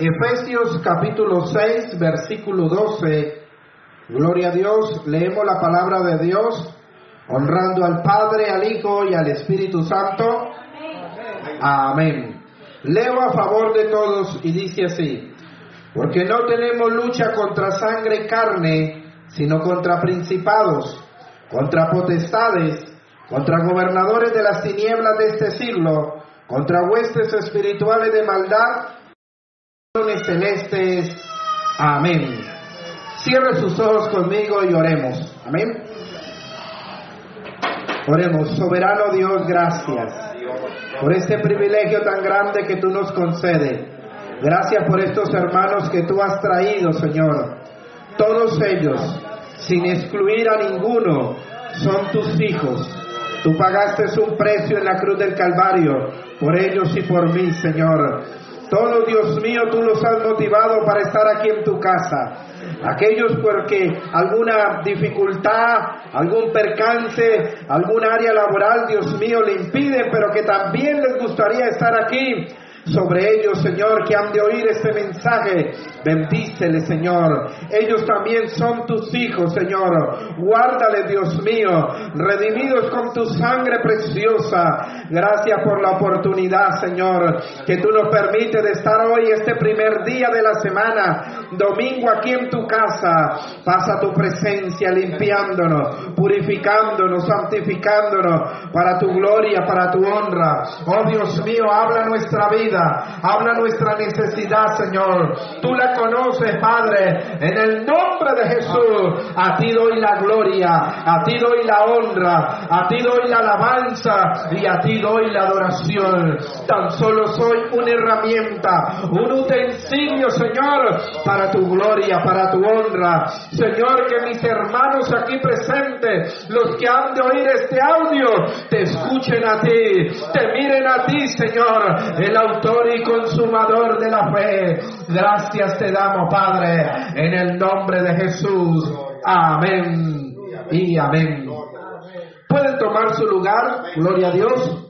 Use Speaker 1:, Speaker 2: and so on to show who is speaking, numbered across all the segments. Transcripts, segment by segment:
Speaker 1: Efesios capítulo 6, versículo 12. Gloria a Dios. Leemos la palabra de Dios, honrando al Padre, al Hijo y al Espíritu Santo. Amén. Leo a favor de todos y dice así, porque no tenemos lucha contra sangre y carne, sino contra principados, contra potestades, contra gobernadores de las tinieblas de este siglo, contra huestes espirituales de maldad celestes. Amén. Cierre sus ojos conmigo y oremos. Amén. Oremos, soberano Dios, gracias por este privilegio tan grande que tú nos concedes. Gracias por estos hermanos que tú has traído, Señor. Todos ellos, sin excluir a ninguno, son tus hijos. Tú pagaste un precio en la cruz del Calvario por ellos y por mí, Señor. Todos, Dios mío, tú los has motivado para estar aquí en tu casa. Aquellos porque alguna dificultad, algún percance, algún área laboral, Dios mío, le impiden, pero que también les gustaría estar aquí sobre ellos, Señor, que han de oír este mensaje. Bendícele, Señor. Ellos también son tus hijos, Señor. Guárdale, Dios mío, redimidos con tu sangre preciosa. Gracias por la oportunidad, Señor, que tú nos permites de estar hoy, este primer día de la semana, domingo aquí en tu casa. Pasa tu presencia limpiándonos, purificándonos, santificándonos para tu gloria, para tu honra. Oh Dios mío, habla nuestra vida habla nuestra necesidad, Señor. Tú la conoces, Padre, en el nombre de Jesús. A ti doy la gloria, a ti doy la honra, a ti doy la alabanza y a ti doy la adoración. Tan solo soy una herramienta, un utensilio, Señor, para tu gloria, para tu honra. Señor, que mis hermanos aquí presentes, los que han de oír este audio, te escuchen a ti, te miren a ti, Señor, el y consumador de la fe. Gracias te damos, Padre, en el nombre de Jesús. Amén y amén. Pueden tomar su lugar, gloria a Dios.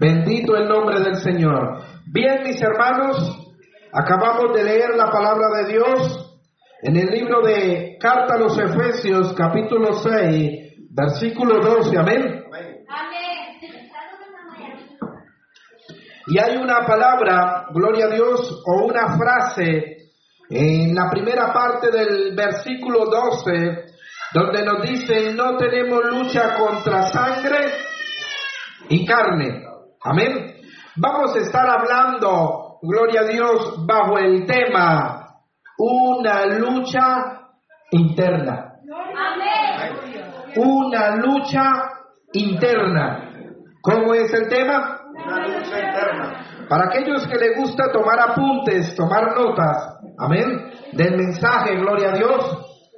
Speaker 1: Bendito el nombre del Señor. Bien, mis hermanos, acabamos de leer la palabra de Dios en el libro de Carta a los Efesios, capítulo 6, versículo 12. Amén. Y hay una palabra, gloria a Dios, o una frase en la primera parte del versículo 12, donde nos dice, no tenemos lucha contra sangre y carne. Amén. Vamos a estar hablando, gloria a Dios, bajo el tema, una lucha interna. Una lucha interna. ¿Cómo es el tema? Para aquellos que les gusta tomar apuntes, tomar notas, amén, del mensaje, gloria a Dios,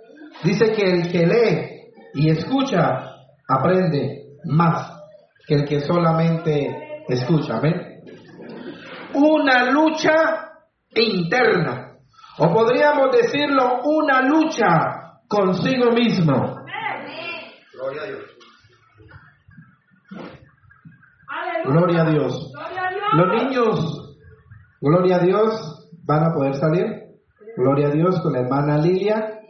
Speaker 1: dice que el que lee y escucha aprende más que el que solamente escucha, amén. Una lucha interna, o podríamos decirlo, una lucha consigo mismo. Gloria a Dios. Gloria a Dios. Los niños, gloria a Dios, van a poder salir. Gloria a Dios con la hermana Lilia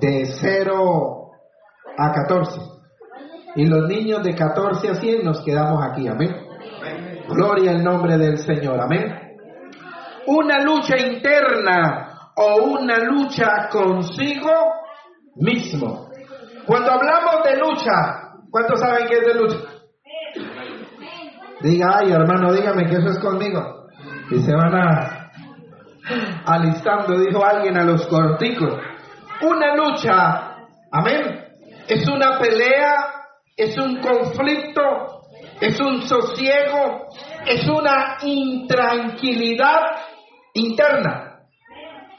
Speaker 1: de 0 a 14. Y los niños de 14 a 100 nos quedamos aquí. Amén. Gloria al nombre del Señor. Amén. Una lucha interna o una lucha consigo mismo. Cuando hablamos de lucha, ¿cuántos saben qué es de lucha? Diga, ay hermano, dígame que eso es conmigo. Y se van a alistando, dijo alguien a los corticos. Una lucha, amén. Es una pelea, es un conflicto, es un sosiego, es una intranquilidad interna.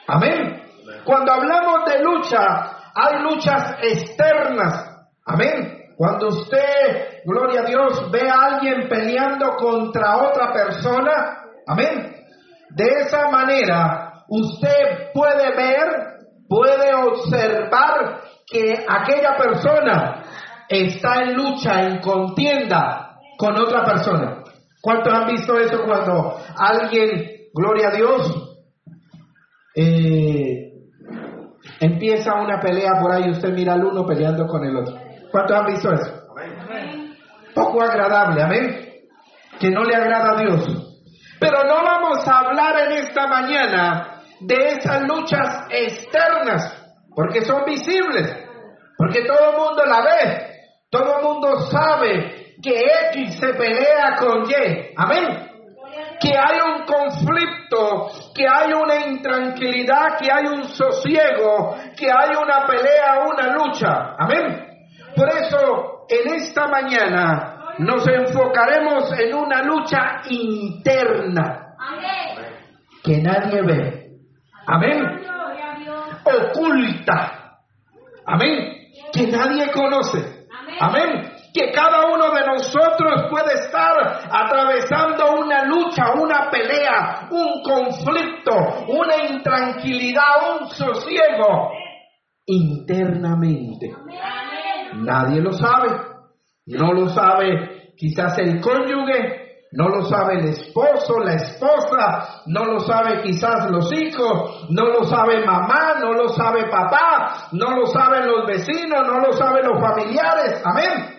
Speaker 1: Amén. Cuando hablamos de lucha, hay luchas externas. Amén. Cuando usted, gloria a Dios, ve a alguien peleando contra otra persona, amén. De esa manera, usted puede ver, puede observar que aquella persona está en lucha, en contienda con otra persona. ¿Cuántos han visto eso cuando alguien gloria a Dios, eh, empieza una pelea por ahí, usted mira al uno peleando con el otro. ¿Cuántos han visto eso? Poco agradable, amén. Que no le agrada a Dios. Pero no vamos a hablar en esta mañana de esas luchas externas, porque son visibles, porque todo el mundo la ve, todo el mundo sabe que X se pelea con Y, amén. Que hay un conflicto, que hay una intranquilidad, que hay un sosiego, que hay una pelea, una lucha, amén. Por eso, en esta mañana nos enfocaremos en una lucha interna que nadie ve. Amén. Oculta. Amén. Que nadie conoce. Amén. Que cada uno de nosotros puede estar atravesando una lucha, una pelea, un conflicto, una intranquilidad, un sosiego internamente. Nadie lo sabe. No lo sabe quizás el cónyuge, no lo sabe el esposo, la esposa, no lo sabe quizás los hijos, no lo sabe mamá, no lo sabe papá, no lo saben los vecinos, no lo saben los familiares. Amén.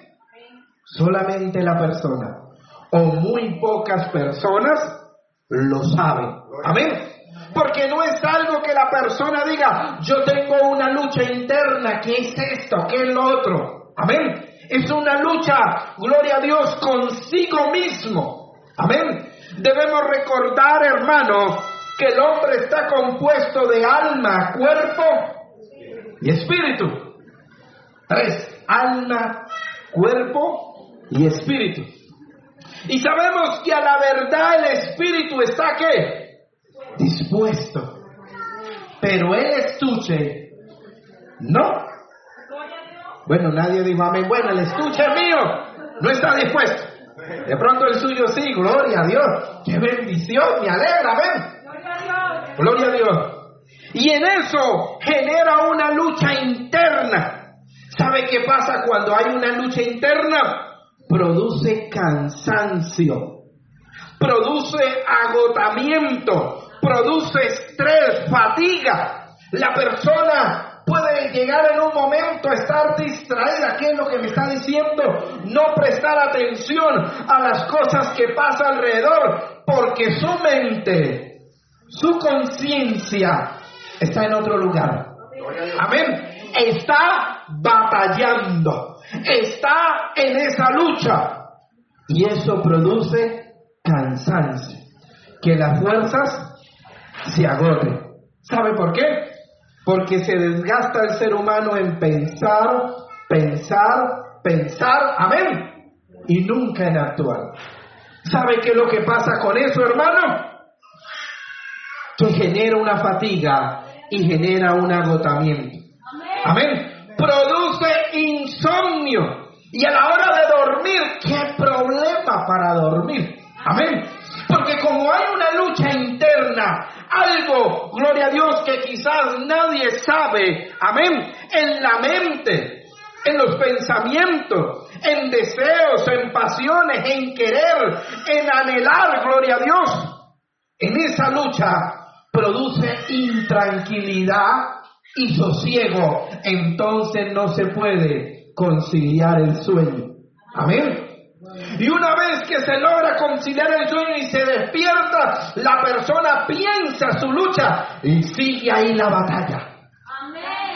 Speaker 1: Solamente la persona o muy pocas personas lo saben. Amén. Porque no es algo que la persona diga, yo tengo una lucha interna, ¿qué es esto? ¿Qué es lo otro? Amén. Es una lucha, gloria a Dios, consigo mismo. Amén. Debemos recordar, hermano, que el hombre está compuesto de alma, cuerpo y espíritu. Tres, alma, cuerpo y espíritu. Y sabemos que a la verdad el espíritu está qué? Dispuesto. Pero el estuche, no. Bueno, nadie dijo amén. Bueno, el estuche mío no está dispuesto. De pronto el suyo sí, gloria a Dios. Qué bendición, me alegra, amén. Gloria a Dios. Y en eso genera una lucha interna. ¿Sabe qué pasa cuando hay una lucha interna? Produce cansancio, produce agotamiento, produce estrés, fatiga. La persona puede llegar en un momento a estar distraída. ¿Qué es lo que me está diciendo? No prestar atención a las cosas que pasan alrededor, porque su mente, su conciencia está en otro lugar. Amén. Está batallando, está en esa lucha. Y eso produce cansancio, que las fuerzas se agoten. ¿Sabe por qué? Porque se desgasta el ser humano en pensar, pensar, pensar, amén, y nunca en actuar. ¿Sabe qué es lo que pasa con eso, hermano? Que genera una fatiga y genera un agotamiento. Amén. Produce insomnio. Y a la hora de dormir, ¿qué problema para dormir? Amén. Porque como hay una lucha interna, algo, gloria a Dios, que quizás nadie sabe, amén, en la mente, en los pensamientos, en deseos, en pasiones, en querer, en anhelar, gloria a Dios, en esa lucha produce intranquilidad y sosiego, entonces no se puede conciliar el sueño. Amén. Y una vez que se logra conciliar el sueño y se despierta, la persona piensa su lucha y sigue ahí la batalla.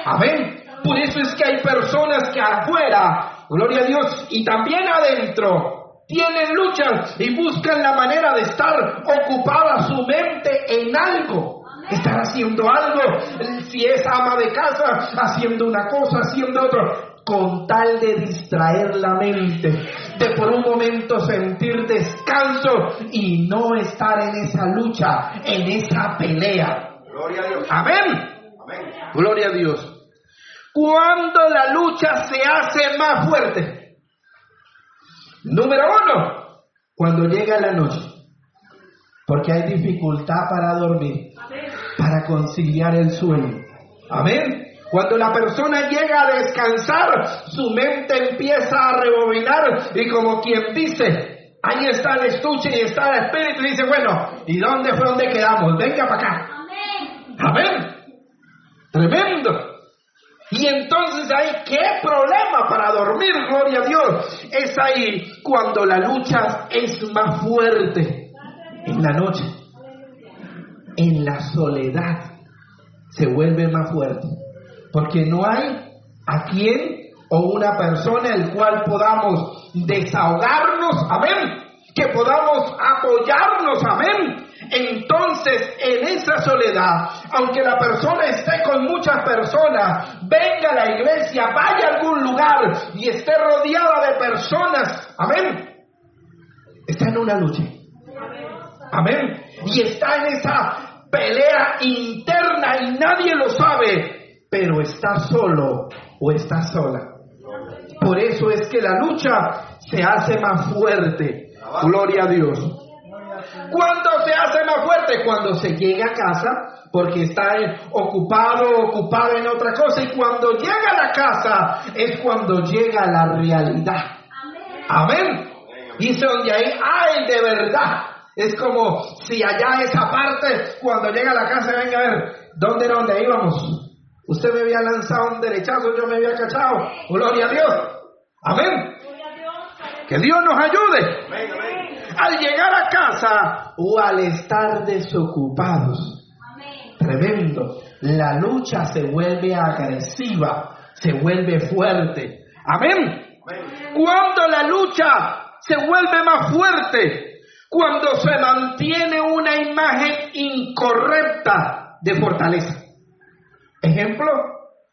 Speaker 1: Amén. Por eso es que hay personas que afuera, gloria a Dios, y también adentro, tienen luchas y buscan la manera de estar ocupada su mente en algo. Estar haciendo algo, si es ama de casa, haciendo una cosa, haciendo otro, con tal de distraer la mente, de por un momento sentir descanso y no estar en esa lucha, en esa pelea.
Speaker 2: Gloria a Dios.
Speaker 1: Amén.
Speaker 2: Amén.
Speaker 1: Gloria a Dios. Cuando la lucha se hace más fuerte. Número uno, cuando llega la noche. Porque hay dificultad para dormir, para conciliar el sueño. Amén. Cuando la persona llega a descansar, su mente empieza a rebobinar y como quien dice, Ahí está el estuche y está el espíritu y dice, bueno, ¿y dónde fue donde quedamos? Venga para acá. Amén. Tremendo. Y entonces ahí, ¿qué problema para dormir? Gloria a Dios. Es ahí cuando la lucha es más fuerte. En la noche. En la soledad. Se vuelve más fuerte. Porque no hay a quien o una persona el cual podamos desahogarnos. Amén. Que podamos apoyarnos. Amén entonces en esa soledad, aunque la persona esté con muchas personas, venga a la iglesia, vaya a algún lugar y esté rodeada de personas, amén, está en una lucha. Amén. Y está en esa pelea interna y nadie lo sabe, pero está solo o está sola. Por eso es que la lucha se hace más fuerte. Gloria a Dios. ¿Cuándo se hace más fuerte? Cuando se llega a casa, porque está ocupado, ocupado en otra cosa. Y cuando llega a la casa es cuando llega la realidad. Amén. Dice donde ahí hay de verdad. Es como si allá esa parte, cuando llega a la casa, venga a ver, ¿dónde era donde íbamos? Usted me había lanzado un derechazo, yo me había cachado. Gloria a Dios. Amén. Que Dios nos ayude al llegar a casa o al estar desocupados. Tremendo. La lucha se vuelve agresiva, se vuelve fuerte. Amén. Cuando la lucha se vuelve más fuerte, cuando se mantiene una imagen incorrecta de fortaleza. Ejemplo,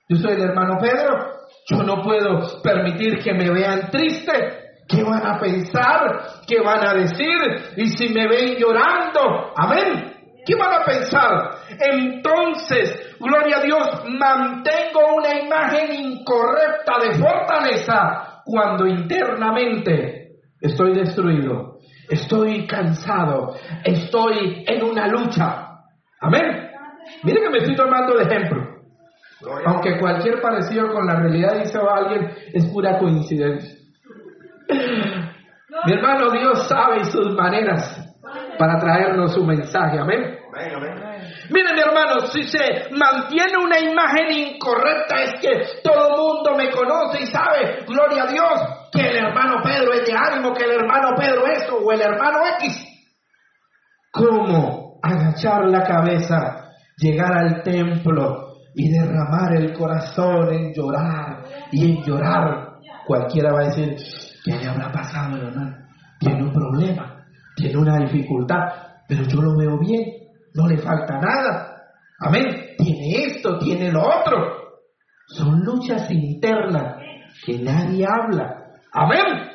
Speaker 1: yo soy el hermano Pedro, yo no puedo permitir que me vean triste, ¿Qué van a pensar? ¿Qué van a decir? Y si me ven llorando, amén. ¿Qué van a pensar? Entonces, gloria a Dios, mantengo una imagen incorrecta de fortaleza cuando internamente estoy destruido, estoy cansado, estoy en una lucha. Amén. Mire que me estoy tomando de ejemplo. Aunque cualquier parecido con la realidad, dice alguien, es pura coincidencia. Mi hermano, Dios sabe sus maneras para traernos su mensaje. Amén. Miren, mi hermano, si se mantiene una imagen incorrecta, es que todo el mundo me conoce y sabe, gloria a Dios, que el hermano Pedro es de ánimo, que el hermano Pedro esto o el hermano X. ¿Cómo agachar la cabeza, llegar al templo y derramar el corazón en llorar y en llorar? Cualquiera va a decir, ¿Qué le habrá pasado, hermano? Tiene un problema, tiene una dificultad, pero yo lo veo bien, no le falta nada. Amén. Tiene esto, tiene lo otro. Son luchas internas que nadie habla. Amén.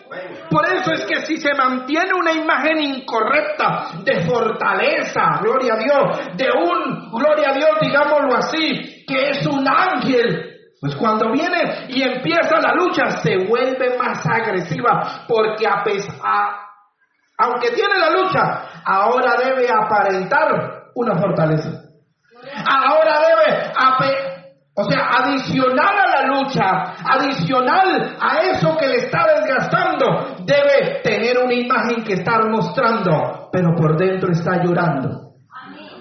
Speaker 1: Por eso es que si se mantiene una imagen incorrecta de fortaleza, gloria a Dios, de un, gloria a Dios, digámoslo así, que es un ángel pues cuando viene y empieza la lucha se vuelve más agresiva porque a pesar, aunque tiene la lucha, ahora debe aparentar una fortaleza. Ahora debe, o sea, adicional a la lucha, adicional a eso que le está desgastando, debe tener una imagen que estar mostrando, pero por dentro está llorando.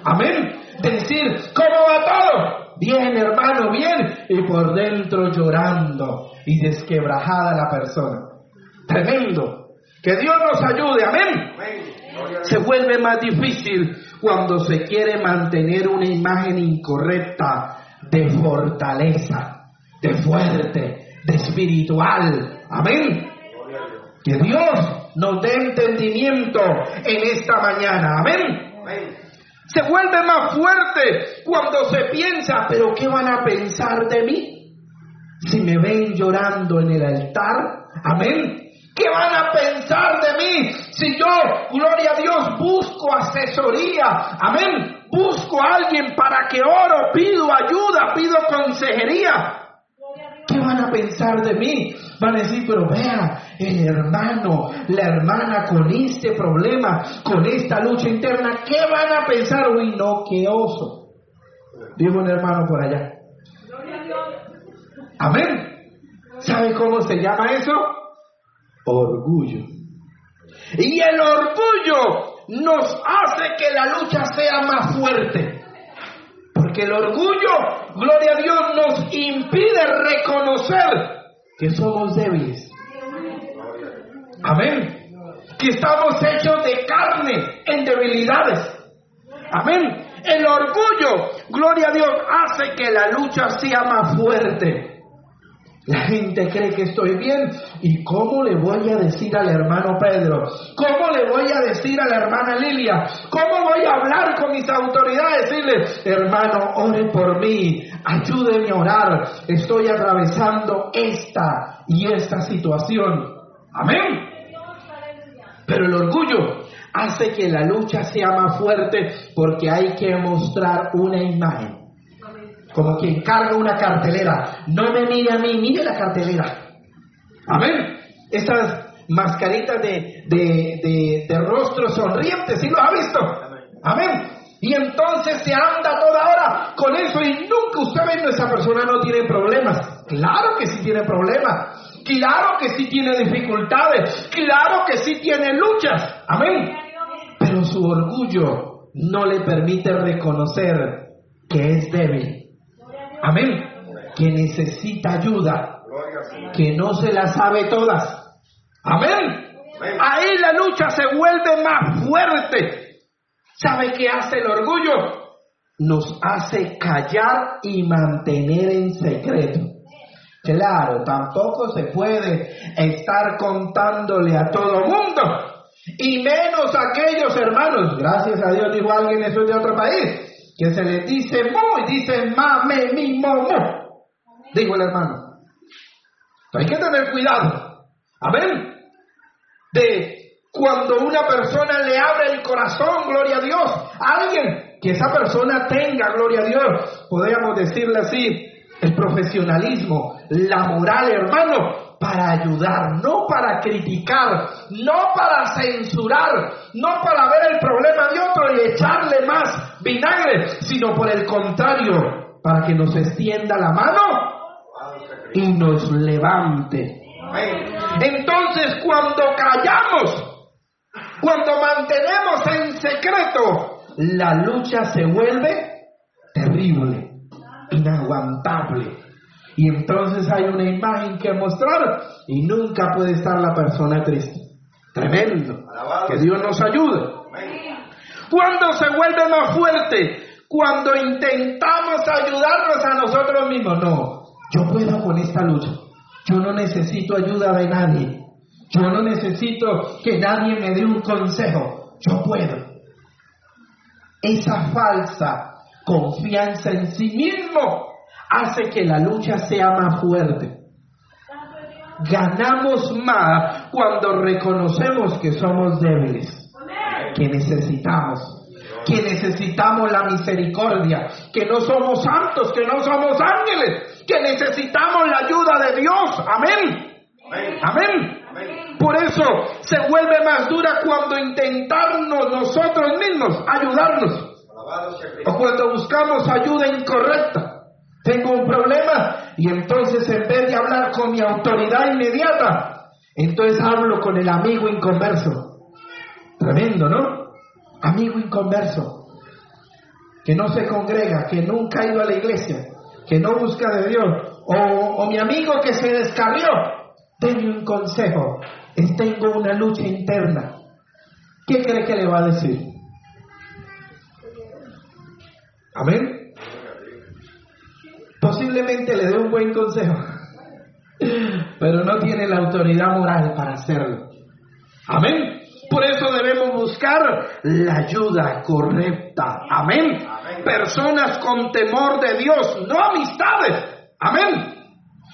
Speaker 1: Amén. Decir, ¿cómo va todo? bien hermano, bien, y por dentro llorando y desquebrajada la persona. Tremendo. Que Dios nos ayude, amén. Se vuelve más difícil cuando se quiere mantener una imagen incorrecta de fortaleza, de fuerte, de espiritual. Amén. Que Dios nos dé entendimiento en esta mañana. Amén. Se vuelve más fuerte cuando se piensa, pero ¿qué van a pensar de mí? Si me ven llorando en el altar, amén. ¿Qué van a pensar de mí si yo, gloria a Dios, busco asesoría? Amén. Busco a alguien para que oro, pido ayuda, pido consejería. ¿Qué van a pensar de mí? Van a decir, pero vea, el hermano, la hermana con este problema, con esta lucha interna, ¿qué van a pensar? Uy, no, qué oso. Digo un hermano por allá. Amén. ¿Sabe cómo se llama eso? Orgullo. Y el orgullo nos hace que la lucha sea más fuerte. Porque el orgullo, gloria a Dios, nos impide reconocer que somos débiles. Amén. Que estamos hechos de carne en debilidades. Amén. El orgullo, gloria a Dios, hace que la lucha sea más fuerte. La gente cree que estoy bien. ¿Y cómo le voy a decir al hermano Pedro? ¿Cómo le voy a decir a la hermana Lilia? ¿Cómo voy a hablar con mis autoridades? Decirle, hermano, ore por mí, ayúdeme a orar. Estoy atravesando esta y esta situación. Amén. Pero el orgullo hace que la lucha sea más fuerte porque hay que mostrar una imagen como quien carga una cartelera. No me mire a mí, mire la cartelera. Amén. Estas mascaritas de, de, de, rostro sonriente, ¿sí lo ha visto? Amén. Y entonces se anda toda hora con eso y nunca usted ve, esa persona no tiene problemas. Claro que sí tiene problemas. Claro que sí tiene dificultades. Claro que sí tiene luchas. Amén. Pero su orgullo no le permite reconocer que es débil Amén. Que necesita ayuda. Que no se la sabe todas. Amén. Ahí la lucha se vuelve más fuerte. ¿Sabe qué hace el orgullo? Nos hace callar y mantener en secreto. Claro, tampoco se puede estar contándole a todo mundo. Y menos aquellos hermanos, gracias a Dios dijo alguien, eso es de otro país, que se le dice muy, dice mame, mi, mo, Digo el hermano. Hay que tener cuidado. Amén. De cuando una persona le abre el corazón, gloria a Dios, a alguien, que esa persona tenga, gloria a Dios, podríamos decirle así, el profesionalismo, la moral, hermano, para ayudar, no para criticar, no para censurar, no para ver el problema de otro y echarle más vinagre, sino por el contrario, para que nos extienda la mano y nos levante. Entonces cuando callamos, cuando mantenemos en secreto, la lucha se vuelve terrible, inaguantable. Y entonces hay una imagen que mostrar y nunca puede estar la persona triste. Tremendo. Que Dios nos ayude. Cuando se vuelve más fuerte, cuando intentamos ayudarnos a nosotros mismos. No, yo puedo con esta lucha. Yo no necesito ayuda de nadie. Yo no necesito que nadie me dé un consejo. Yo puedo. Esa falsa confianza en sí mismo hace que la lucha sea más fuerte. Ganamos más cuando reconocemos que somos débiles, que necesitamos, que necesitamos la misericordia, que no somos santos, que no somos ángeles, que necesitamos la ayuda de Dios. Amén. Amén. Por eso se vuelve más dura cuando intentamos nosotros mismos ayudarnos. O cuando buscamos ayuda incorrecta. Tengo un problema y entonces en vez de hablar con mi autoridad inmediata, entonces hablo con el amigo inconverso. Tremendo, ¿no? Amigo inconverso, que no se congrega, que nunca ha ido a la iglesia, que no busca de Dios, o, mi amigo que se descarrió. Denme un consejo, tengo una lucha interna. ¿Qué cree que le va a decir? Amén posiblemente le dé un buen consejo, pero no tiene la autoridad moral para hacerlo. Amén. Por eso debemos buscar la ayuda correcta. Amén. Personas con temor de Dios, no amistades. Amén.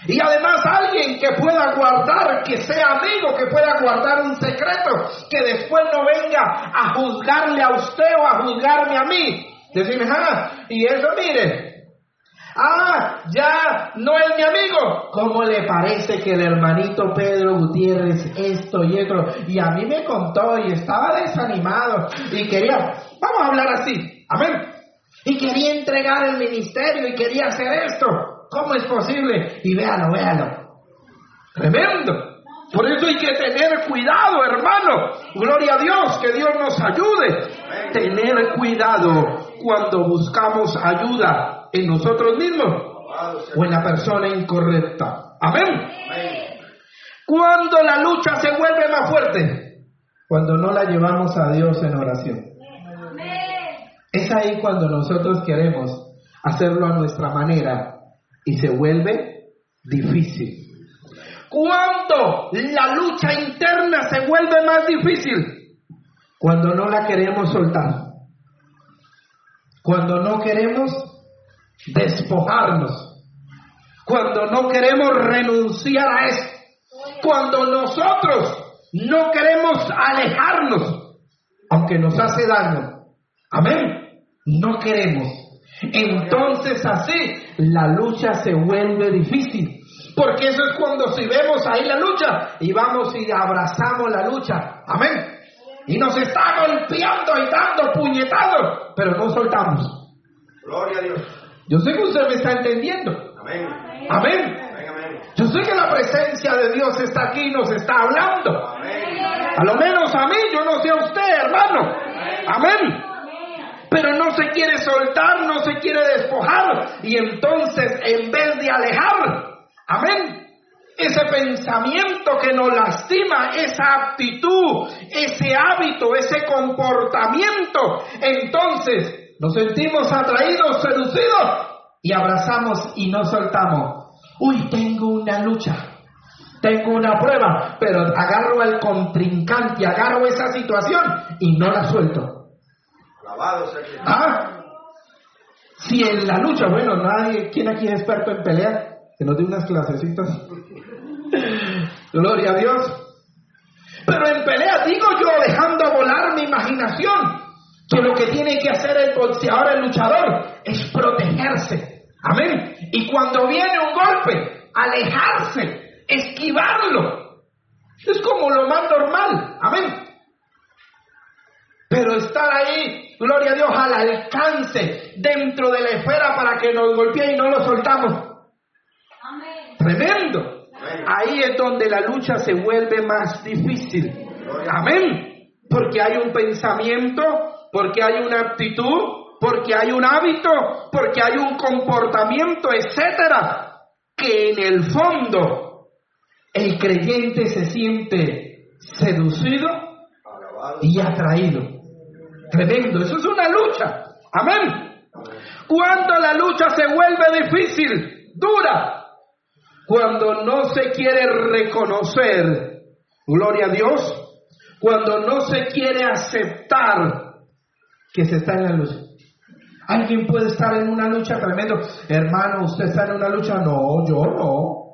Speaker 1: Y además alguien que pueda guardar, que sea amigo, que pueda guardar un secreto, que después no venga a juzgarle a usted o a juzgarme a mí. Decirme, ah, y eso mire, Ah, ya no es mi amigo. ¿Cómo le parece que el hermanito Pedro Gutiérrez esto y otro? Y a mí me contó y estaba desanimado y quería, vamos a hablar así, amén. Y quería entregar el ministerio y quería hacer esto. ¿Cómo es posible? Y véalo, véalo. Tremendo. Por eso hay que tener cuidado, hermano. Gloria a Dios, que Dios nos ayude. Tener cuidado cuando buscamos ayuda en nosotros mismos o en la persona incorrecta. Amén. Cuando la lucha se vuelve más fuerte, cuando no la llevamos a Dios en oración. Es ahí cuando nosotros queremos hacerlo a nuestra manera y se vuelve difícil. Cuando la lucha interna se vuelve más difícil, cuando no la queremos soltar, cuando no queremos despojarnos, cuando no queremos renunciar a eso, cuando nosotros no queremos alejarnos, aunque nos hace daño. Amén. No queremos. Entonces así la lucha se vuelve difícil. Porque eso es cuando si vemos ahí la lucha y vamos y abrazamos la lucha. Amén. Y nos está golpeando y dando puñetados, pero no soltamos.
Speaker 2: Gloria a Dios.
Speaker 1: Yo sé que usted me está entendiendo.
Speaker 2: Amén.
Speaker 1: Amén. Yo sé que la presencia de Dios está aquí y nos está hablando.
Speaker 2: Amén.
Speaker 1: A lo menos a mí, yo no sé a usted, hermano. Amén. Pero no se quiere soltar, no se quiere despojar. Y entonces, en vez de alejar, amén, ese pensamiento que nos lastima, esa actitud, ese hábito, ese comportamiento, entonces nos sentimos atraídos, seducidos y abrazamos y no soltamos. Uy, tengo una lucha. Tengo una prueba, pero agarro al contrincante, agarro esa situación y no la suelto.
Speaker 2: Alabado sea.
Speaker 1: Ah, si en la lucha, bueno, nadie, ¿quién aquí es experto en pelear? Que nos dé unas clasecitas. Gloria a Dios. Pero en pelea, digo yo, dejando volar mi imaginación, que lo que tiene que hacer el boxeador, el luchador, es protegerse. Amén. Y cuando viene un golpe, alejarse, esquivarlo. Es como lo más normal. Amén. Pero estar ahí, gloria a Dios, al alcance dentro de la esfera para que nos golpee y no lo soltamos. Tremendo. Ahí es donde la lucha se vuelve más difícil. Amén. Porque hay un pensamiento, porque hay una actitud, porque hay un hábito, porque hay un comportamiento, etcétera, que en el fondo el creyente se siente seducido y atraído. Tremendo, eso es una lucha. Amén. Cuando la lucha se vuelve difícil, dura, cuando no se quiere reconocer, gloria a Dios, cuando no se quiere aceptar que se está en la lucha. Alguien puede estar en una lucha tremendo. Hermano, usted está en una lucha. No, yo no.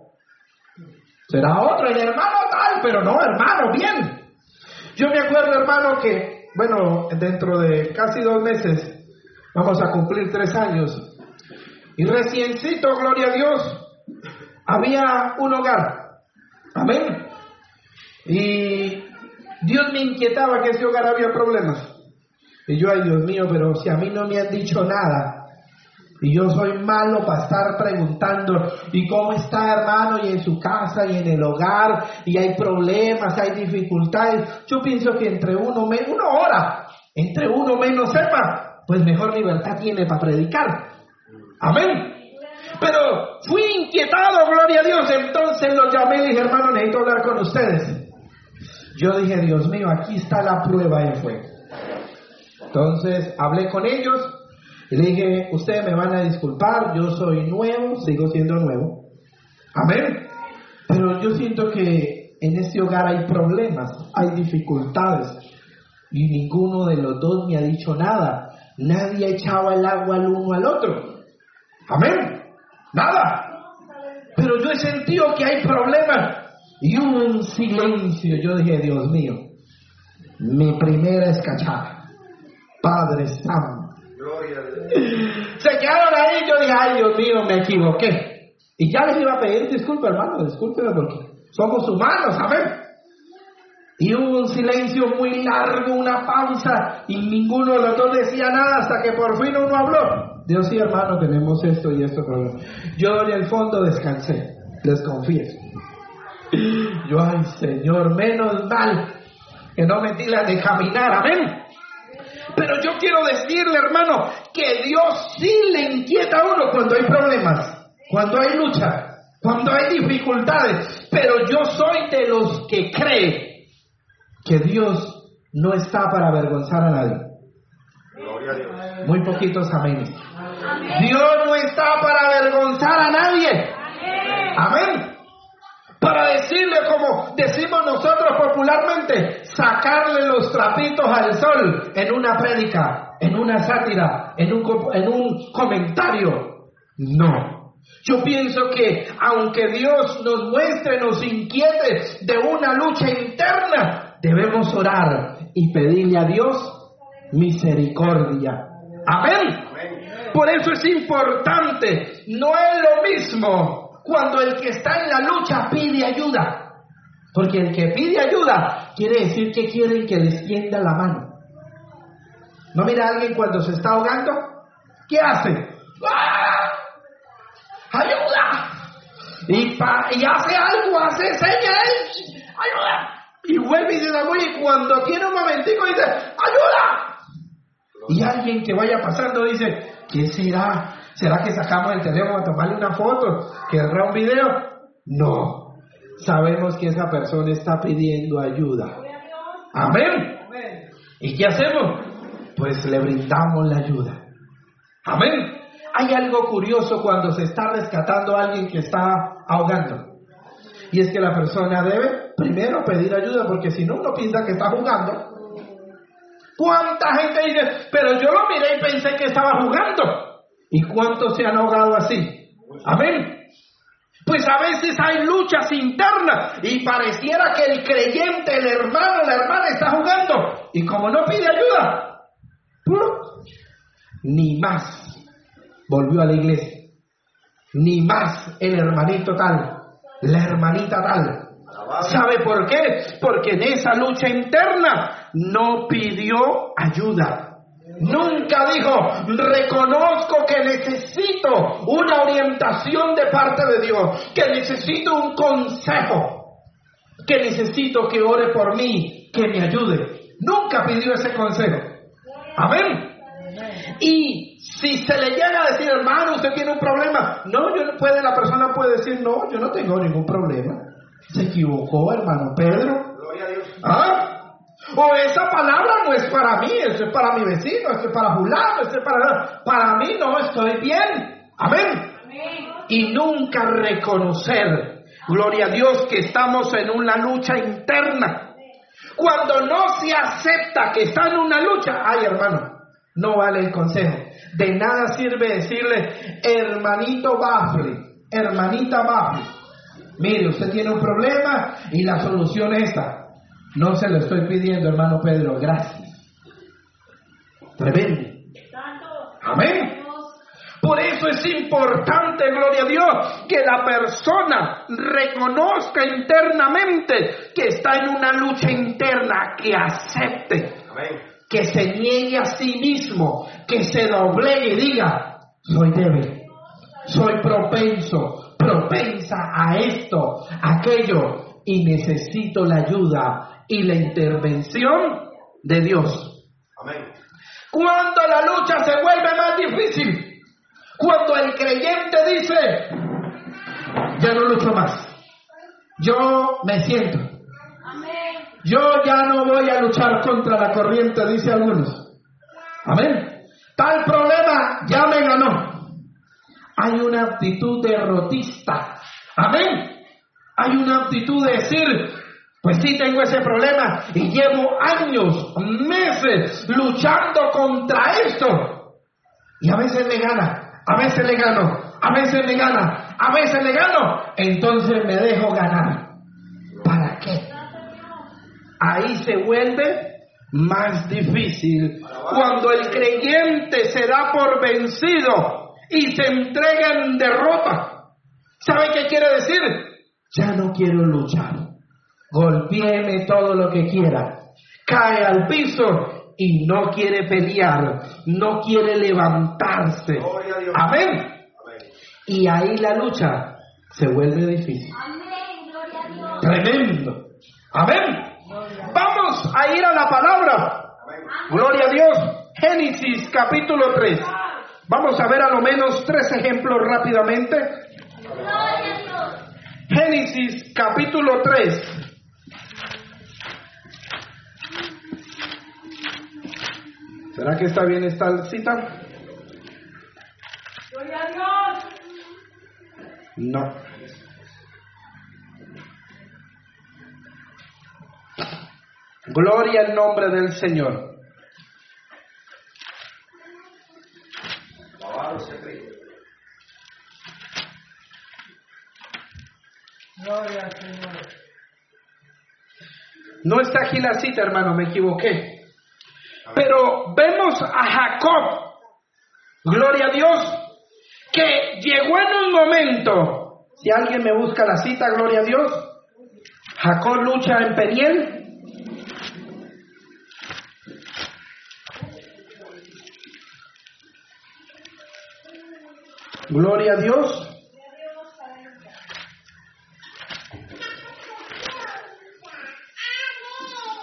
Speaker 1: Será otro, el hermano tal, pero no, hermano, bien. Yo me acuerdo, hermano, que, bueno, dentro de casi dos meses vamos a cumplir tres años. Y reciencito, gloria a Dios, había un hogar. Amén. Y Dios me inquietaba que ese hogar había problemas. Y yo, ay Dios mío, pero si a mí no me han dicho nada. Y yo soy malo para estar preguntando, ¿y cómo está hermano? Y en su casa y en el hogar, y hay problemas, hay dificultades. Yo pienso que entre uno, me, una hora, entre uno menos sepa, pues mejor libertad tiene para predicar. Amén. Pero fui inquietado, gloria a Dios. Entonces los llamé y dije, hermano, necesito hablar con ustedes. Yo dije, Dios mío, aquí está la prueba de fuego. Entonces hablé con ellos y le dije, ustedes me van a disculpar, yo soy nuevo, sigo siendo nuevo. Amén. Pero yo siento que en este hogar hay problemas, hay dificultades y ninguno de los dos me ha dicho nada. Nadie echaba el agua al uno al otro. Amén. Nada. Pero yo he sentido que hay problemas y hubo un silencio. Yo dije, Dios mío, mi primera escachada. Padre Santo.
Speaker 2: Gloria a Dios.
Speaker 1: Se quedaron ahí, yo dije, ay Dios mío, me equivoqué. Y ya les iba a pedir disculpas, hermano, discúlpeme porque somos humanos, amén. Y hubo un silencio muy largo, una pausa, y ninguno de los dos decía nada hasta que por fin uno habló. Dios sí, hermano, tenemos esto y esto problema. Yo en el fondo descansé, les confieso. Yo, ay Señor, menos mal que no metí la de caminar, amén. Pero yo quiero decirle, hermano, que Dios sí le inquieta a uno cuando hay problemas, cuando hay lucha, cuando hay dificultades. Pero yo soy de los que cree que Dios no está para avergonzar a nadie.
Speaker 2: Gloria a Dios.
Speaker 1: Muy poquitos amén. Dios no está para avergonzar a nadie. Amén. Para decirle, como decimos nosotros popularmente, sacarle los trapitos al sol en una prédica, en una sátira, en un, en un comentario. No. Yo pienso que aunque Dios nos muestre, nos inquiete de una lucha interna, debemos orar y pedirle a Dios misericordia. Amén. Por eso es importante, no es lo mismo cuando el que está en la lucha pide ayuda. Porque el que pide ayuda quiere decir que quieren que les tienda la mano. ¿No mira a alguien cuando se está ahogando? ¿Qué hace? ¡Ah! ¡Ayuda! Y, pa- y hace algo, hace señas, ¡ayuda! Y vuelve y se da y cuando tiene un momentico dice, ¡ayuda! Y alguien que vaya pasando dice, ¿qué será? ¿Será que sacamos el teléfono a tomarle una foto? ¿Querrá un video? No. Sabemos que esa persona está pidiendo ayuda. Amén. ¿Y qué hacemos? Pues le brindamos la ayuda. Amén. Hay algo curioso cuando se está rescatando a alguien que está ahogando. Y es que la persona debe primero pedir ayuda porque si no uno piensa que está jugando. ¿Cuánta gente dice, pero yo lo miré y pensé que estaba jugando? ¿Y cuántos se han ahogado así? Amén. Pues a veces hay luchas internas y pareciera que el creyente, el hermano, la hermana está jugando. Y como no pide ayuda, ni más volvió a la iglesia. Ni más el hermanito tal, la hermanita tal. ¿Sabe por qué? Porque en esa lucha interna no pidió ayuda. Nunca dijo, reconozco que necesito una orientación de parte de Dios, que necesito un consejo, que necesito que ore por mí, que me ayude. Nunca pidió ese consejo. Amén. Y si se le llega a decir, hermano, usted tiene un problema, no, yo no puede, la persona puede decir, no, yo no tengo ningún problema. Se equivocó, hermano Pedro.
Speaker 2: Gloria a Dios.
Speaker 1: ¿Ah? O esa palabra no es para mí, eso es para mi vecino, eso es para fulano, eso es para... Para mí no, estoy bien. Amén. Y nunca reconocer, gloria a Dios, que estamos en una lucha interna. Cuando no se acepta que está en una lucha, ay hermano, no vale el consejo. De nada sirve decirle, hermanito Bafle, hermanita Bafle, mire, usted tiene un problema y la solución es esta. No se lo estoy pidiendo, hermano Pedro, gracias. Tremendo. Amén. Por eso es importante, gloria a Dios, que la persona reconozca internamente que está en una lucha interna, que acepte,
Speaker 2: Amén.
Speaker 1: que se niegue a sí mismo, que se doblegue y diga, soy débil, soy propenso, propensa a esto, aquello, y necesito la ayuda y la intervención de Dios.
Speaker 2: Amén.
Speaker 1: Cuando la lucha se vuelve más difícil, cuando el creyente dice, ya no lucho más, yo me siento, yo ya no voy a luchar contra la corriente, dice algunos. Amén. Tal problema ya me ganó. Hay una actitud derrotista. Amén. Hay una actitud de decir, pues sí tengo ese problema y llevo años, meses luchando contra esto. Y a veces me gana, a veces le gano, a veces me gana, a veces le gano. Entonces me dejo ganar. ¿Para qué? Ahí se vuelve más difícil cuando el creyente se da por vencido y se entrega en derrota. ¿Sabe qué quiere decir? Ya no quiero luchar. Golpéeme todo lo que quiera. Cae al piso y no quiere pelear, no quiere levantarse.
Speaker 2: A Dios.
Speaker 1: Amén.
Speaker 2: Amén.
Speaker 1: Y ahí la lucha se vuelve difícil. Tremendo. Amén. Vamos a ir a la palabra. Gloria a Dios. Génesis capítulo 3. Vamos a ver a lo menos tres ejemplos rápidamente. Génesis capítulo 3. ¿Será que está bien esta cita?
Speaker 3: Gloria a Dios.
Speaker 1: No. Gloria al nombre del Señor.
Speaker 3: Gloria al Señor.
Speaker 1: No está aquí la cita, hermano, me equivoqué. Pero vemos a Jacob, gloria a Dios, que llegó en un momento, si alguien me busca la cita, gloria a Dios, Jacob lucha en Peniel. Gloria a Dios.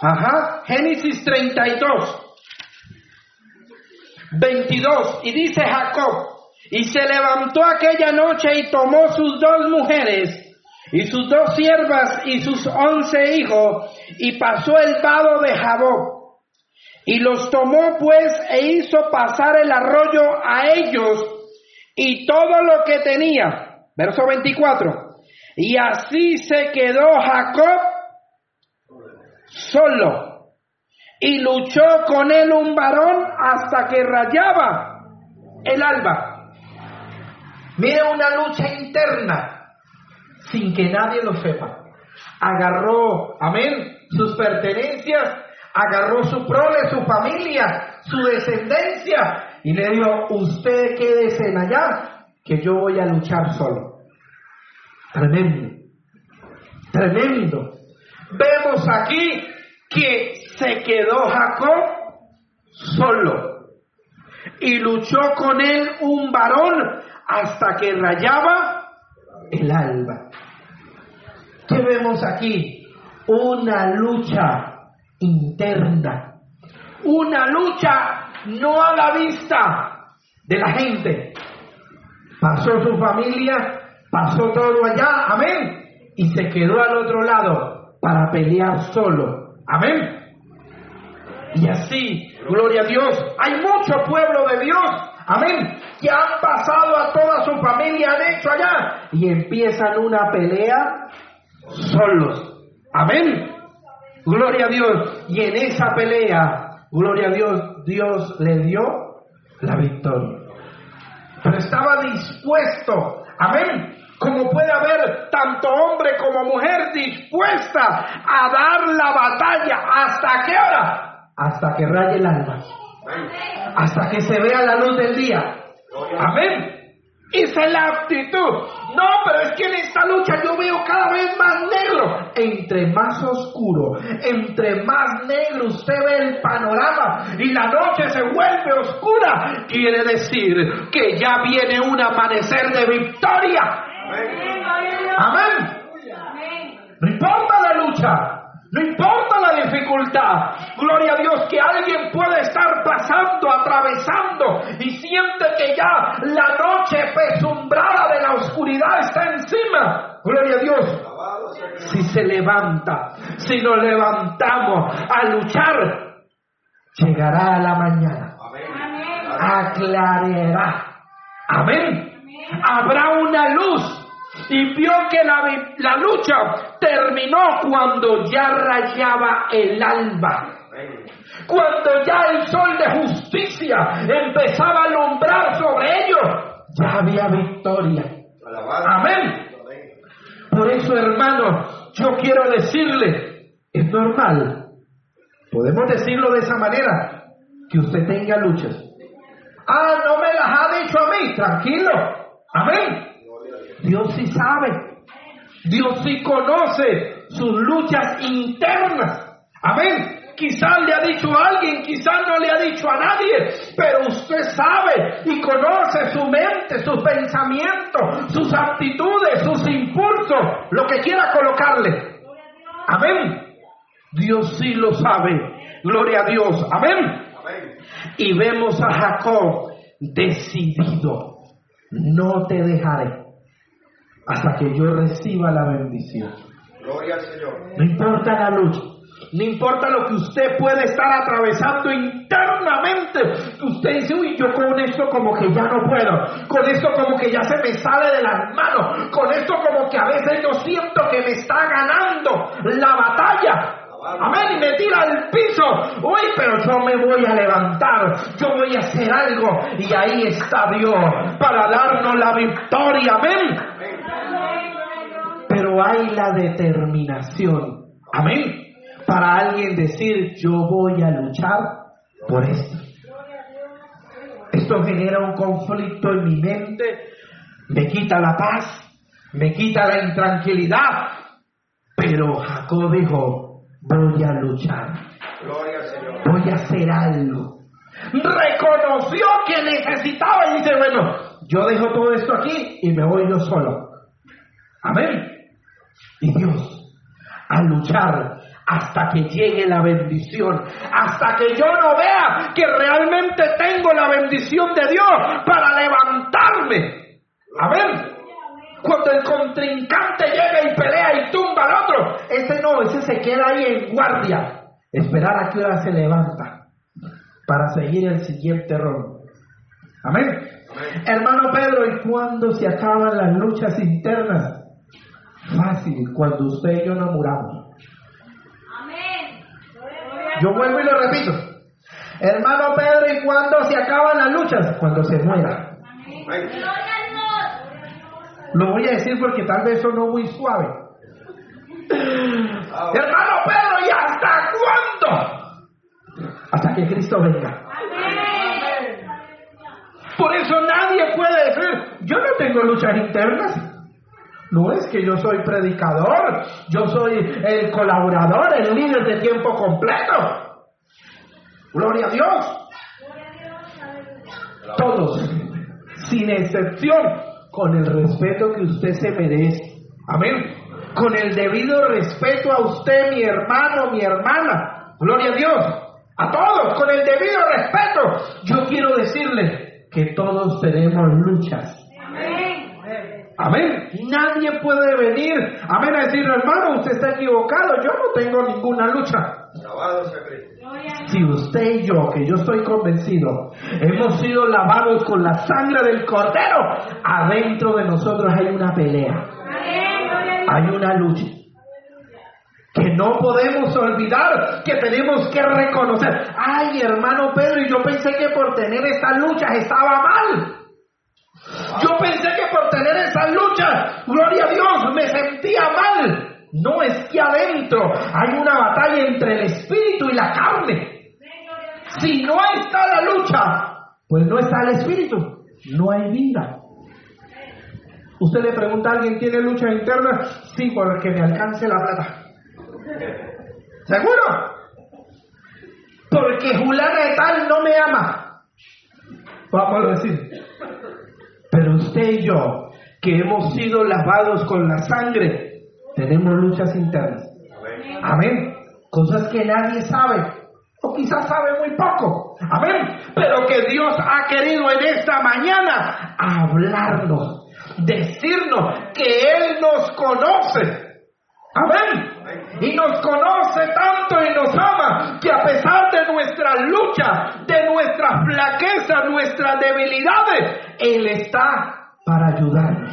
Speaker 1: Ajá, Génesis 32. 22. Y dice Jacob, y se levantó aquella noche y tomó sus dos mujeres y sus dos siervas y sus once hijos y pasó el vado de Jabob. Y los tomó pues e hizo pasar el arroyo a ellos y todo lo que tenía. Verso 24. Y así se quedó Jacob solo. Y luchó con él un varón hasta que rayaba el alba. Mire una lucha interna sin que nadie lo sepa. Agarró, amén, sus pertenencias, agarró su prole, su familia, su descendencia y le dijo, usted quédese en allá, que yo voy a luchar solo. Tremendo, tremendo. Vemos aquí que se quedó Jacob solo y luchó con él un varón hasta que rayaba el alba. ¿Qué vemos aquí? Una lucha interna, una lucha no a la vista de la gente. Pasó su familia, pasó todo allá, amén, y se quedó al otro lado para pelear solo, amén. Y así, gloria a Dios, hay mucho pueblo de Dios, amén, que han pasado a toda su familia, han hecho allá, y empiezan una pelea solos, amén. Gloria a Dios. Y en esa pelea, gloria a Dios, Dios le dio la victoria. Pero estaba dispuesto, amén, como puede haber tanto hombre como mujer dispuesta a dar la batalla. ¿Hasta qué hora? Hasta que raye el alma. Hasta que se vea la luz del día. Amén. Esa es la actitud. No, pero es que en esta lucha yo veo cada vez más negro. Entre más oscuro, entre más negro usted ve el panorama y la noche se vuelve oscura, quiere decir que ya viene un amanecer de victoria. Amén. No importa la lucha. No importa la dificultad, gloria a Dios que alguien puede estar pasando, atravesando y siente que ya la noche pesumbrada de la oscuridad está encima. Gloria a Dios. Si se levanta, si nos levantamos a luchar, llegará la mañana. Aclarará. Amén. Habrá una luz y vio que la, la, lucha terminó cuando ya rayaba el alba. Cuando ya el sol de justicia empezaba a alumbrar sobre ellos, ya había victoria. Amén. Por eso, hermano, yo quiero decirle, es normal, podemos decirlo de esa manera, que usted tenga luchas. Ah, no me las ha dicho a mí, tranquilo. Amén. Dios sí sabe. Dios sí conoce sus luchas internas. Amén. quizás le ha dicho a alguien, quizás no le ha dicho a nadie, pero usted sabe y conoce su mente, sus pensamientos, sus actitudes, sus impulsos, lo que quiera colocarle. Amén. Dios sí lo sabe. Gloria a Dios. Amén. Y vemos a Jacob decidido. No te dejaré hasta que yo reciba la bendición.
Speaker 2: Gloria al Señor.
Speaker 1: No importa la lucha. No importa lo que usted puede estar atravesando internamente. Usted dice, uy, yo con esto como que ya no puedo. Con esto como que ya se me sale de las manos. Con esto como que a veces yo siento que me está ganando la batalla. Amén, y me tira al piso. Uy, pero yo me voy a levantar. Yo voy a hacer algo. Y ahí está Dios para darnos la victoria. Amén. Pero hay la determinación. Amén. Para alguien decir, yo voy a luchar por esto. Esto genera un conflicto en mi mente, me quita la paz, me quita la intranquilidad. Pero Jacob dijo, voy a luchar,
Speaker 2: Gloria al Señor.
Speaker 1: voy a hacer algo. Reconoció que necesitaba y dice, bueno, yo dejo todo esto aquí y me voy yo solo. Amén. Y Dios, a luchar hasta que llegue la bendición, hasta que yo no vea que realmente tengo la bendición de Dios para levantarme. Amén. Cuando el contrincante llega y pelea y tumba al otro, ese no, ese se queda ahí en guardia, esperar a que hora se levanta para seguir el siguiente rol. Amén. Hermano Pedro, ¿y cuándo se acaban las luchas internas? Fácil, cuando usted y yo nos muramos.
Speaker 3: Amén.
Speaker 1: Yo vuelvo y lo repito. Hermano Pedro, ¿y cuándo se acaban las luchas? Cuando se muera.
Speaker 2: Amén.
Speaker 1: Lo voy a decir porque tal vez sonó muy suave. Hermano Pedro, ¿y hasta cuándo? Hasta que Cristo venga.
Speaker 3: Amén.
Speaker 1: Por eso nadie puede decir, yo no tengo luchas internas. No es que yo soy predicador, yo soy el colaborador, el líder de tiempo completo. Gloria a Dios. Todos, sin excepción, con el respeto que usted se merece. Amén. Con el debido respeto a usted, mi hermano, mi hermana. Gloria a Dios. A todos, con el debido respeto. Yo quiero decirle que todos tenemos luchas.
Speaker 3: Amén.
Speaker 1: Nadie puede venir, amén, a decir, hermano, usted está equivocado. Yo no tengo ninguna lucha. Si usted y yo, que yo estoy convencido, hemos sido lavados con la sangre del cordero, adentro de nosotros hay una pelea, hay una lucha. Que no podemos olvidar, que tenemos que reconocer. Ay, hermano Pedro, y yo pensé que por tener estas luchas estaba mal. Yo pensé que por tener esas luchas, gloria a Dios, me sentía mal. No es que adentro hay una batalla entre el espíritu y la carne. Si no está la lucha, pues no está el espíritu, no hay vida. Usted le pregunta a alguien, ¿tiene lucha interna? Sí, porque me alcance la plata. ¿Seguro? Porque Julana de tal no me ama. Vamos a decir. Pero usted y yo, que hemos sido lavados con la sangre, tenemos luchas internas.
Speaker 2: Amén.
Speaker 1: Cosas que nadie sabe. O quizás sabe muy poco. Amén. Pero que Dios ha querido en esta mañana hablarnos. Decirnos que Él nos conoce. Amén. Y nos conoce tanto y nos ama que a pesar de nuestras luchas, de nuestras flaquezas, nuestras debilidades, Él está para ayudarnos.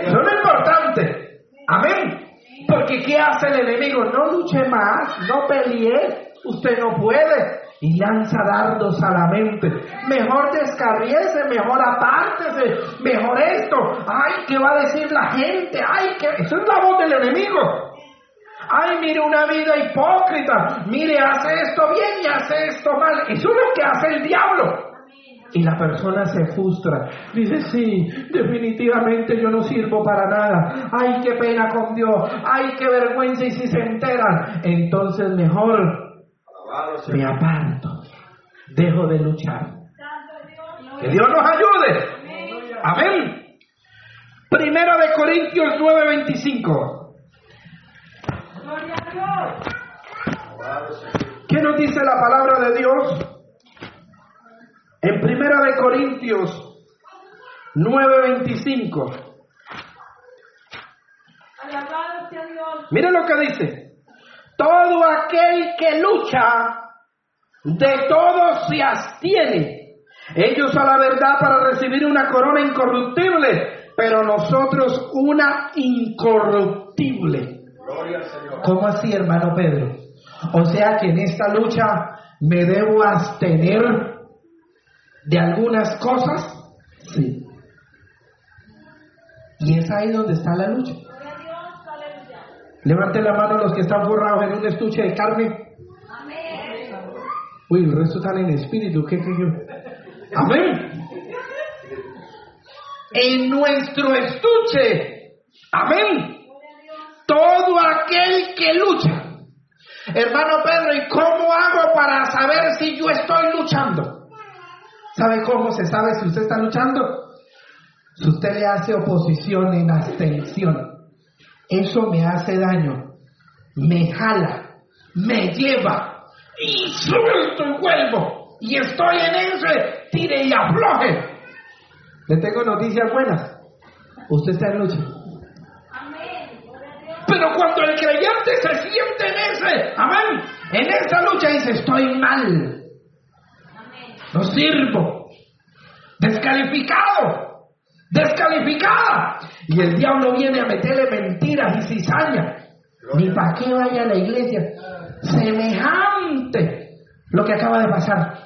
Speaker 1: Eso es lo importante. Amén. Porque ¿qué hace el enemigo? No luche más, no pelee. Usted no puede. Y lanza dardos a la mente. Mejor descarriese, mejor apártese, mejor esto. Ay, ¿qué va a decir la gente? Ay, que Eso es la voz del enemigo. Ay, mire una vida hipócrita. Mire, hace esto bien y hace esto mal. Eso es lo que hace el diablo. Y la persona se frustra. Dice, sí, definitivamente yo no sirvo para nada. Ay, qué pena con Dios. Ay, qué vergüenza y si se enteran. Entonces mejor me aparto, dejo de luchar. Que Dios nos ayude. Amén. Primera de Corintios 9:25.
Speaker 3: Gloria a Dios.
Speaker 2: Alabado sea Cristo.
Speaker 1: ¿Qué nos dice la palabra de Dios? En Primera de Corintios 9:25.
Speaker 3: Alabado sea Dios.
Speaker 1: Mire lo que dice. Todo aquel que lucha, de todo se abstiene. Ellos a la verdad para recibir una corona incorruptible, pero nosotros una incorruptible.
Speaker 2: Gloria al Señor.
Speaker 1: ¿Cómo así, hermano Pedro? O sea que en esta lucha me debo abstener de algunas cosas. Sí. Y es ahí donde está la lucha.
Speaker 3: Gloria a Dios. Aleluya.
Speaker 1: Levanten la mano los que están forrados en un estuche de carne.
Speaker 3: Amén.
Speaker 1: Uy, el resto están en espíritu. ¿Qué, qué, qué? Amén. En nuestro estuche. Amén. Todo aquel que lucha. Hermano Pedro, ¿y cómo hago para saber si yo estoy luchando? ¿Sabe cómo se sabe si usted está luchando? Si usted le hace oposición en abstención, eso me hace daño, me jala, me lleva y suelto y vuelvo y estoy en ese tire y afloje. Le tengo noticias buenas. Usted está en lucha.
Speaker 3: Amén. Gloria a Dios.
Speaker 1: Pero cuando el creyente se siente en ese, amén, en esa lucha dice, estoy mal, no sirvo, descalificado, descalificada. Y el diablo viene a meterle mentiras y cizaña. Ni para qué vaya a la iglesia. Semejante lo que acaba de pasar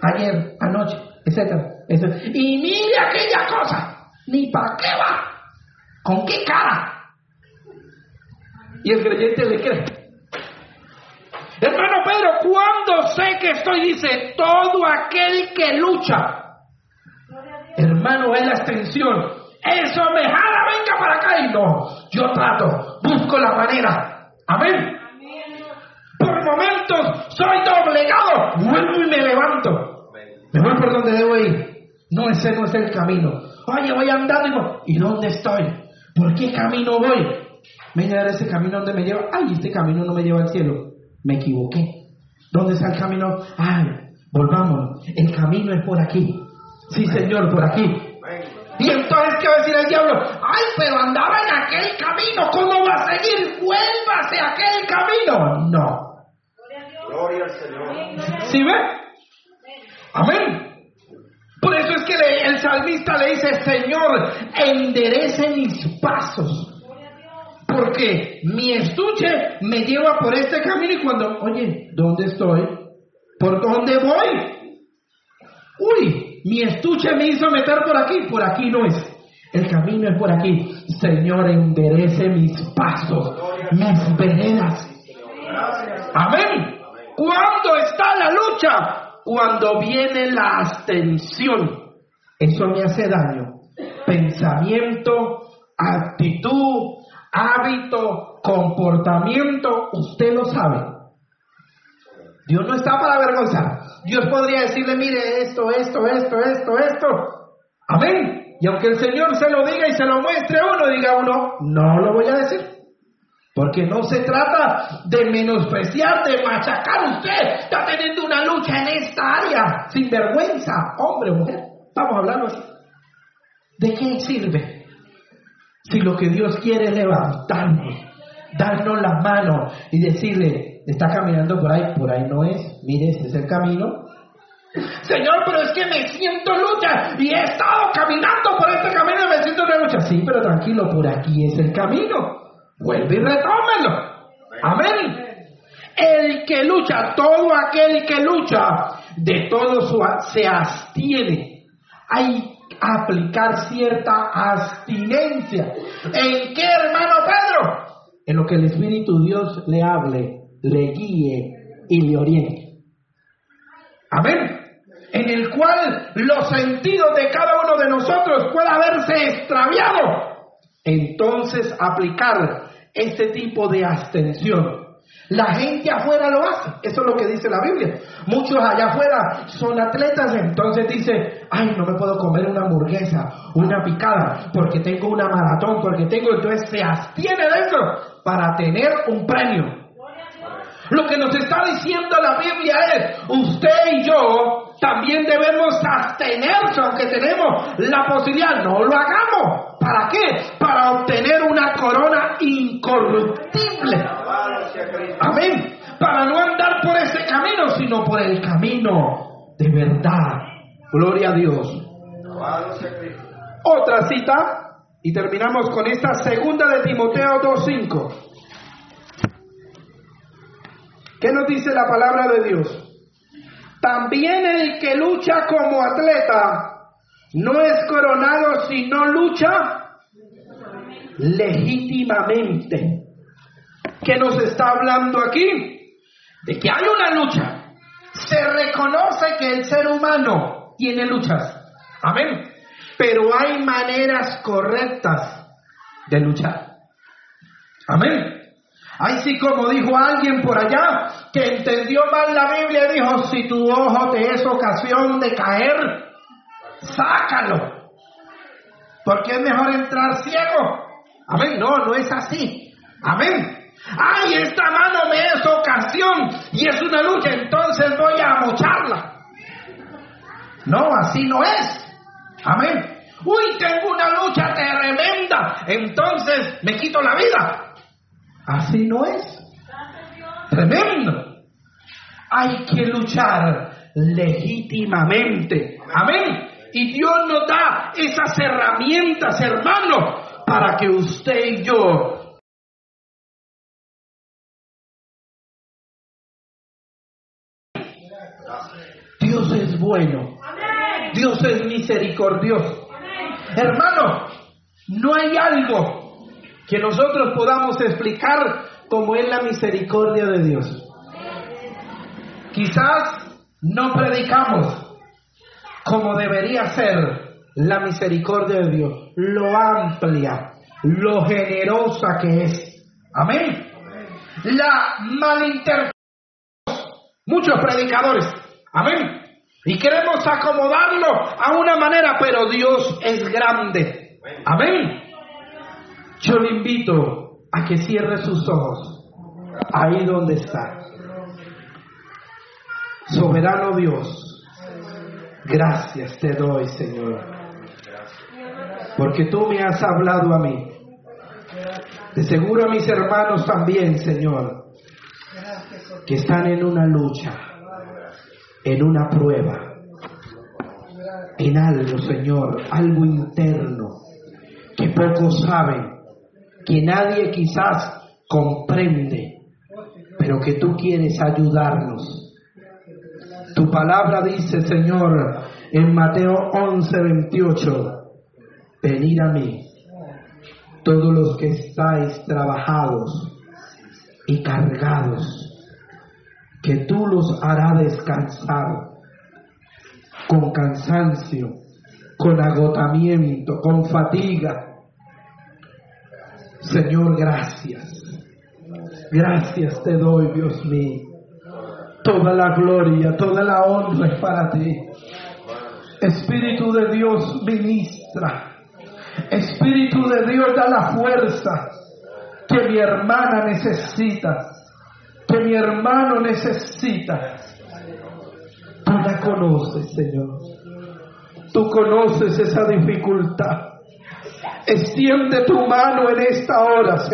Speaker 1: ayer, anoche, etcétera, etcétera. Y mire aquella cosa, ni para qué va, con qué cara. Y el creyente le cree. Hermano Pedro, cuando sé que estoy, dice, todo aquel que lucha, hermano, es la extensión. Eso me jala, venga para acá y no. Yo trato, busco la manera. Amén. Por momentos soy doblegado, vuelvo y me levanto. Me voy por donde debo ir. No, ese no es el camino. Oye, voy andando y ¿y dónde estoy? ¿Por qué camino voy? Mira ese camino donde me lleva. Ay, este camino no me lleva al cielo. Me equivoqué. ¿Dónde está el camino? Ay, volvámonos. El camino es por aquí. Sí, Señor, por aquí. Y entonces, ¿qué va a decir el diablo? Ay, pero andaba en aquel camino. ¿Cómo va a seguir? Vuélvase a aquel camino. No.
Speaker 3: Gloria
Speaker 2: al Señor.
Speaker 1: ¿Sí ve? Amén. Por eso es que el salmista le dice, Señor, enderece mis pasos. Porque mi estuche me lleva por este camino y cuando, oye, ¿dónde estoy? ¿Por dónde voy? Uy, mi estuche me hizo meter por aquí, por aquí no es. El camino es por aquí. Señor, enderece mis pasos, mis veredas. Amén. ¿Cuándo está la lucha? Cuando viene la abstención. Eso me hace daño. Pensamiento, actitud, hábito, comportamiento, usted lo sabe. Dios no está para avergonzar. Dios podría decirle, mire esto, esto, esto, esto, esto. Amén. Y aunque el Señor se lo diga y se lo muestre a uno, diga uno, no lo voy a decir. Porque no se trata de menospreciar, de machacar. Usted está teniendo una lucha en esta área, sin vergüenza, hombre mujer. Estamos hablando así. ¿De qué sirve? Si lo que Dios quiere es levantarnos, darnos la mano y decirle, está caminando por ahí, por ahí no es, mire, este es el camino. Señor, pero es que me siento en lucha y he estado caminando por este camino y me siento en lucha. Sí, pero tranquilo, por aquí es el camino. Vuelve y retómelo. Amén. El que lucha, todo aquel que lucha, de todo su se abstiene. Hay aplicar cierta abstinencia. ¿En qué, hermano Pedro? En lo que el Espíritu Dios le hable, le guíe y le oriente. Amén. En el cual los sentidos de cada uno de nosotros pueda haberse extraviado. Entonces aplicar este tipo de abstención. La gente afuera lo hace, eso es lo que dice la Biblia. Muchos allá afuera son atletas, entonces dice, ay, no me puedo comer una hamburguesa, una picada, porque tengo una maratón, porque tengo, entonces se abstiene de eso para tener un premio. Lo que nos está diciendo la Biblia es, usted y yo también debemos abstenerse, aunque tenemos la posibilidad, no lo hagamos. ¿Para qué? Para obtener una corona incorruptible. Amén. Para no andar por ese camino, sino por el camino de verdad. Gloria a Dios. Otra cita, y terminamos con esta segunda de Timoteo 2.5. ¿Qué nos dice la palabra de Dios? También el que lucha como atleta no es coronado si no lucha legítimamente. ¿Qué nos está hablando aquí? De que hay una lucha. Se reconoce que el ser humano tiene luchas. Amén. Pero hay maneras correctas de luchar. Amén. Así como dijo alguien por allá que entendió mal la Biblia dijo, si tu ojo te es ocasión de caer, sácalo. Porque es mejor entrar ciego. Amén. No, no es así. Amén. Ay, esta mano me es ocasión y es una lucha, entonces voy a mocharla. No, así no es. Amén. Uy, tengo una lucha tremenda, entonces me quito la vida. Así no es. Tremendo. Hay que luchar legítimamente. Amén. Y Dios nos da esas herramientas, hermano, para que usted y yo Dios es misericordioso. Hermano, no hay algo que nosotros podamos explicar como es la misericordia de Dios. Quizás no predicamos como debería ser la misericordia de Dios, lo amplia, lo generosa que es. Amén. La malinterpretación. Muchos predicadores. Amén. Y queremos acomodarlo a una manera, pero Dios es grande. Amén. Yo le invito a que cierre sus ojos ahí donde está. Soberano Dios, gracias te doy, Señor, porque tú me has hablado a mí. De seguro a mis hermanos también, Señor, que están en una lucha, en una prueba, en algo, Señor, algo interno, que pocos saben, que nadie quizás comprende, pero que tú quieres ayudarnos. Tu palabra dice, Señor, en Mateo 11, 28, venid a mí, todos los que estáis trabajados y cargados, que tú los harás descansar con cansancio, con agotamiento, con fatiga. Señor, gracias. Gracias te doy, Dios mío. Toda la gloria, toda la honra es para ti. Espíritu de Dios ministra. Espíritu de Dios da la fuerza que mi hermana necesita, que mi hermano necesita. Tú la conoces, Señor. Tú conoces esa dificultad. Extiende tu mano en esta hora, Señor.